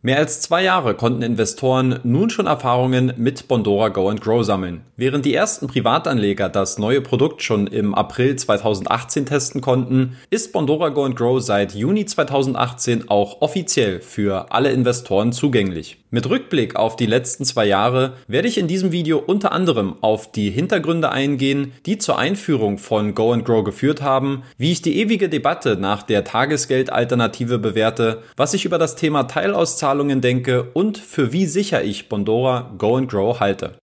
Mehr als zwei Jahre konnten Investoren nun schon Erfahrungen mit Bondora Go and Grow sammeln. Während die ersten Privatanleger das neue Produkt schon im April 2018 testen konnten, ist Bondora Go and Grow seit Juni 2018 auch offiziell für alle Investoren zugänglich. Mit Rückblick auf die letzten zwei Jahre werde ich in diesem Video unter anderem auf die Hintergründe eingehen, die zur Einführung von Go and Grow geführt haben, wie ich die ewige Debatte nach der Tagesgeldalternative bewerte, was ich über das Thema Teilauszahlungen denke und für wie sicher ich Bondora Go and Grow halte.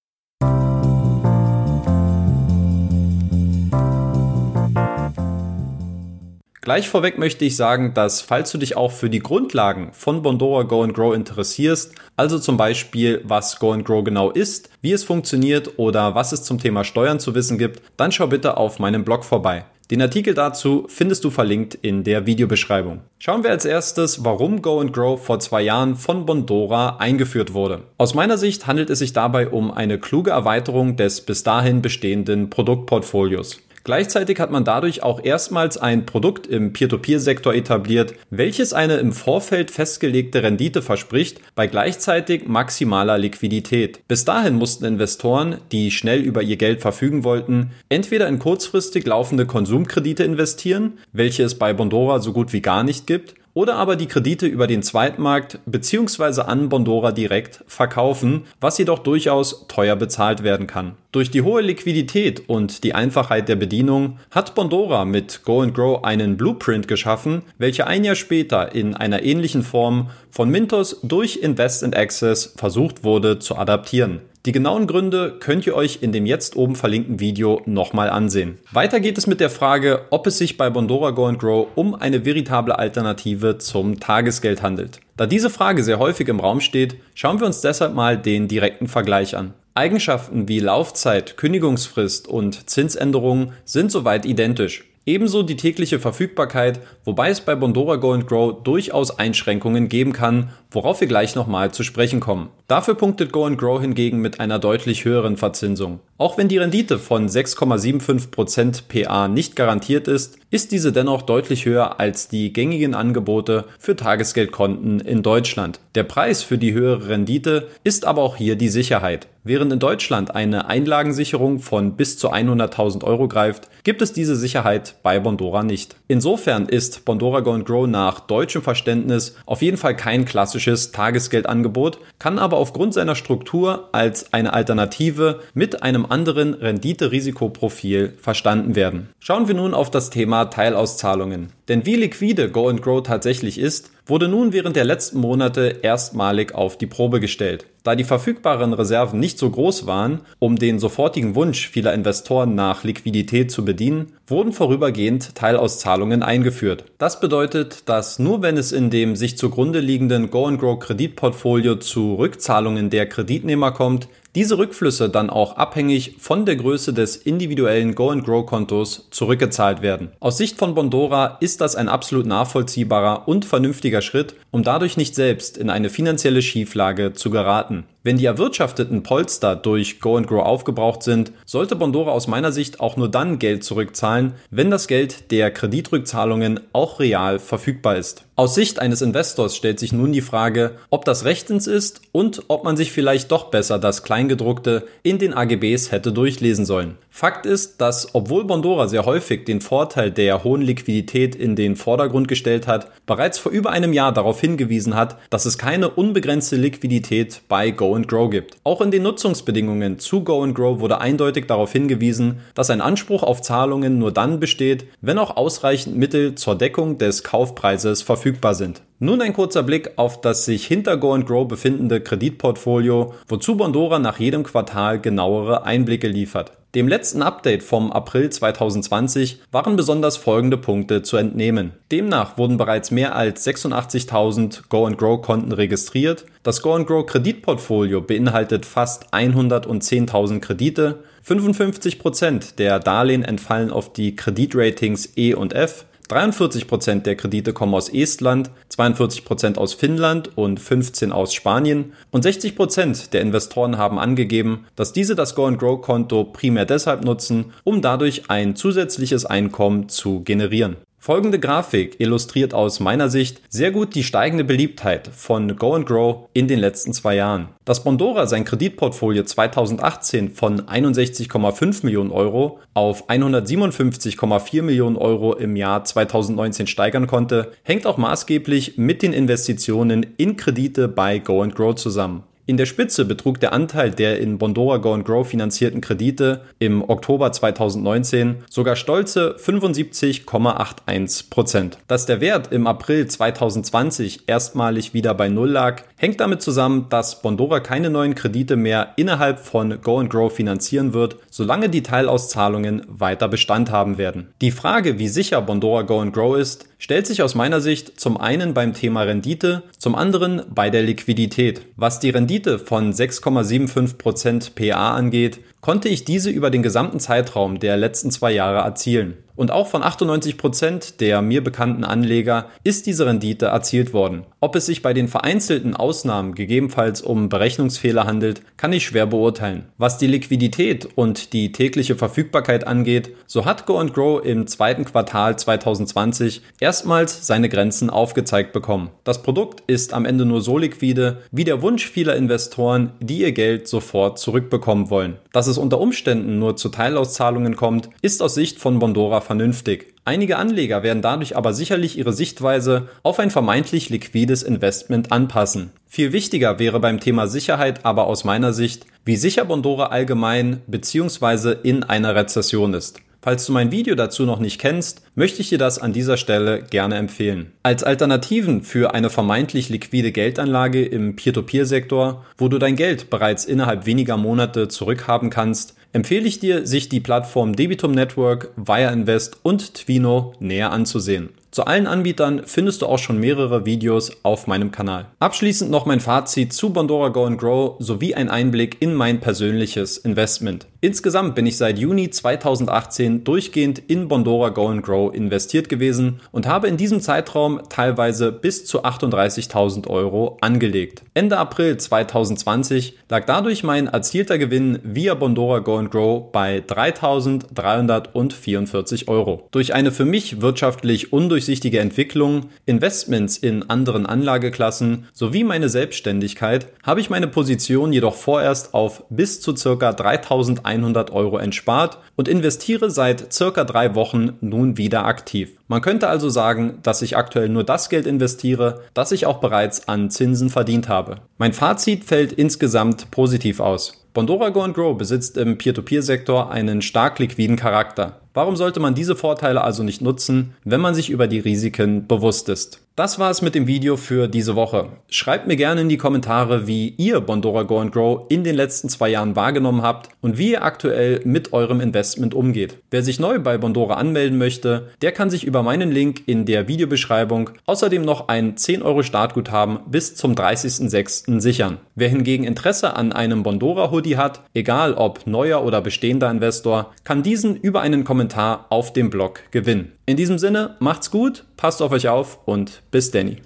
Gleich vorweg möchte ich sagen, dass falls du dich auch für die Grundlagen von Bondora Go and Grow interessierst, also zum Beispiel was Go and Grow genau ist, wie es funktioniert oder was es zum Thema Steuern zu wissen gibt, dann schau bitte auf meinem Blog vorbei. Den Artikel dazu findest du verlinkt in der Videobeschreibung. Schauen wir als erstes, warum Go and Grow vor zwei Jahren von Bondora eingeführt wurde. Aus meiner Sicht handelt es sich dabei um eine kluge Erweiterung des bis dahin bestehenden Produktportfolios. Gleichzeitig hat man dadurch auch erstmals ein Produkt im Peer-to-Peer-Sektor etabliert, welches eine im Vorfeld festgelegte Rendite verspricht, bei gleichzeitig maximaler Liquidität. Bis dahin mussten Investoren, die schnell über ihr Geld verfügen wollten, entweder in kurzfristig laufende Konsumkredite investieren, welche es bei Bondora so gut wie gar nicht gibt, oder aber die Kredite über den Zweitmarkt bzw. an Bondora direkt verkaufen, was jedoch durchaus teuer bezahlt werden kann. Durch die hohe Liquidität und die Einfachheit der Bedienung hat Bondora mit Go and Grow einen Blueprint geschaffen, welcher ein Jahr später in einer ähnlichen Form von Mintos durch Invest and Access versucht wurde zu adaptieren. Die genauen Gründe könnt ihr euch in dem jetzt oben verlinkten Video nochmal ansehen. Weiter geht es mit der Frage, ob es sich bei Bondora Go Grow um eine veritable Alternative zum Tagesgeld handelt. Da diese Frage sehr häufig im Raum steht, schauen wir uns deshalb mal den direkten Vergleich an. Eigenschaften wie Laufzeit, Kündigungsfrist und Zinsänderungen sind soweit identisch. Ebenso die tägliche Verfügbarkeit, wobei es bei Bondora Go Grow durchaus Einschränkungen geben kann, worauf wir gleich nochmal zu sprechen kommen. Dafür punktet Go Grow hingegen mit einer deutlich höheren Verzinsung. Auch wenn die Rendite von 6,75% PA nicht garantiert ist, ist diese dennoch deutlich höher als die gängigen Angebote für Tagesgeldkonten in Deutschland. Der Preis für die höhere Rendite ist aber auch hier die Sicherheit. Während in Deutschland eine Einlagensicherung von bis zu 100.000 Euro greift, gibt es diese Sicherheit bei Bondora nicht. Insofern ist Bondora Go Grow nach deutschem Verständnis auf jeden Fall kein klassisches Tagesgeldangebot, kann aber aufgrund seiner Struktur als eine Alternative mit einem anderen Rendite-Risikoprofil verstanden werden. Schauen wir nun auf das Thema Teilauszahlungen. Denn wie liquide Go Grow tatsächlich ist, wurde nun während der letzten Monate erstmalig auf die Probe gestellt. Da die verfügbaren Reserven nicht so groß waren, um den sofortigen Wunsch vieler Investoren nach Liquidität zu bedienen, wurden vorübergehend Teilauszahlungen eingeführt. Das bedeutet, dass nur wenn es in dem sich zugrunde liegenden Go and Grow Kreditportfolio zu Rückzahlungen der Kreditnehmer kommt, diese Rückflüsse dann auch abhängig von der Größe des individuellen Go-and-Grow-Kontos zurückgezahlt werden. Aus Sicht von Bondora ist das ein absolut nachvollziehbarer und vernünftiger Schritt, um dadurch nicht selbst in eine finanzielle Schieflage zu geraten. Wenn die erwirtschafteten Polster durch Go and Grow aufgebraucht sind, sollte Bondora aus meiner Sicht auch nur dann Geld zurückzahlen, wenn das Geld der Kreditrückzahlungen auch real verfügbar ist. Aus Sicht eines Investors stellt sich nun die Frage, ob das rechtens ist und ob man sich vielleicht doch besser das Kleingedruckte in den AGBs hätte durchlesen sollen. Fakt ist, dass obwohl Bondora sehr häufig den Vorteil der hohen Liquidität in den Vordergrund gestellt hat, bereits vor über einem Jahr darauf hingewiesen hat, dass es keine unbegrenzte Liquidität bei Go and Grow gibt. Auch in den Nutzungsbedingungen zu Go and Grow wurde eindeutig darauf hingewiesen, dass ein Anspruch auf Zahlungen nur dann besteht, wenn auch ausreichend Mittel zur Deckung des Kaufpreises verfügbar sind. Nun ein kurzer Blick auf das sich hinter Go and Grow befindende Kreditportfolio, wozu Bondora nach jedem Quartal genauere Einblicke liefert. Dem letzten Update vom April 2020 waren besonders folgende Punkte zu entnehmen. Demnach wurden bereits mehr als 86.000 Go and Grow Konten registriert. Das Go and Grow Kreditportfolio beinhaltet fast 110.000 Kredite. 55% der Darlehen entfallen auf die Kreditratings E und F. 43% der Kredite kommen aus Estland, 42% aus Finnland und 15 aus Spanien und 60% der Investoren haben angegeben, dass diese das Go and Grow Konto primär deshalb nutzen, um dadurch ein zusätzliches Einkommen zu generieren. Folgende Grafik illustriert aus meiner Sicht sehr gut die steigende Beliebtheit von Go and Grow in den letzten zwei Jahren. Dass Bondora sein Kreditportfolio 2018 von 61,5 Millionen Euro auf 157,4 Millionen Euro im Jahr 2019 steigern konnte, hängt auch maßgeblich mit den Investitionen in Kredite bei Go and Grow zusammen. In der Spitze betrug der Anteil der in Bondora Go Grow finanzierten Kredite im Oktober 2019 sogar stolze 75,81 Prozent. Dass der Wert im April 2020 erstmalig wieder bei Null lag, hängt damit zusammen, dass Bondora keine neuen Kredite mehr innerhalb von Go Grow finanzieren wird, solange die Teilauszahlungen weiter Bestand haben werden. Die Frage, wie sicher Bondora Go Grow ist, stellt sich aus meiner Sicht zum einen beim Thema Rendite, zum anderen bei der Liquidität. Was die Rendite von 6,75% PA angeht, konnte ich diese über den gesamten Zeitraum der letzten zwei Jahre erzielen. Und auch von 98 Prozent der mir bekannten Anleger ist diese Rendite erzielt worden. Ob es sich bei den vereinzelten Ausnahmen gegebenenfalls um Berechnungsfehler handelt, kann ich schwer beurteilen. Was die Liquidität und die tägliche Verfügbarkeit angeht, so hat Go Grow im zweiten Quartal 2020 erstmals seine Grenzen aufgezeigt bekommen. Das Produkt ist am Ende nur so liquide wie der Wunsch vieler Investoren, die ihr Geld sofort zurückbekommen wollen. Dass es unter Umständen nur zu Teilauszahlungen kommt, ist aus Sicht von Bondora vernünftig. Einige Anleger werden dadurch aber sicherlich ihre Sichtweise auf ein vermeintlich liquides Investment anpassen. Viel wichtiger wäre beim Thema Sicherheit aber aus meiner Sicht, wie sicher Bondora allgemein bzw. in einer Rezession ist. Falls du mein Video dazu noch nicht kennst, möchte ich dir das an dieser Stelle gerne empfehlen. Als Alternativen für eine vermeintlich liquide Geldanlage im Peer-to-Peer-Sektor, wo du dein Geld bereits innerhalb weniger Monate zurückhaben kannst, empfehle ich dir, sich die Plattform Debitum Network, Wire Invest und Twino näher anzusehen. Zu allen Anbietern findest du auch schon mehrere Videos auf meinem Kanal. Abschließend noch mein Fazit zu Bondora Go and Grow sowie ein Einblick in mein persönliches Investment. Insgesamt bin ich seit Juni 2018 durchgehend in Bondora Go and Grow investiert gewesen und habe in diesem Zeitraum teilweise bis zu 38.000 Euro angelegt. Ende April 2020 lag dadurch mein erzielter Gewinn via Bondora Go and Grow bei 3.344 Euro. Durch eine für mich wirtschaftlich undurchsichtige Entwicklung, Investments in anderen Anlageklassen sowie meine Selbstständigkeit habe ich meine Position jedoch vorerst auf bis zu circa 3100 Euro entspart und investiere seit circa drei Wochen nun wieder aktiv. Man könnte also sagen, dass ich aktuell nur das Geld investiere, das ich auch bereits an Zinsen verdient habe. Mein Fazit fällt insgesamt positiv aus. Bondora Go Grow besitzt im Peer-to-Peer-Sektor einen stark liquiden Charakter. Warum sollte man diese Vorteile also nicht nutzen, wenn man sich über die Risiken bewusst ist? Das war es mit dem Video für diese Woche. Schreibt mir gerne in die Kommentare, wie ihr Bondora Go and Grow in den letzten zwei Jahren wahrgenommen habt und wie ihr aktuell mit eurem Investment umgeht. Wer sich neu bei Bondora anmelden möchte, der kann sich über meinen Link in der Videobeschreibung außerdem noch ein 10 Euro Startguthaben bis zum 30.06. sichern. Wer hingegen Interesse an einem Bondora Hoodie hat, egal ob neuer oder bestehender Investor, kann diesen über einen Kommentar auf dem Blog gewinnen. In diesem Sinne, macht's gut, passt auf euch auf und bis Danny.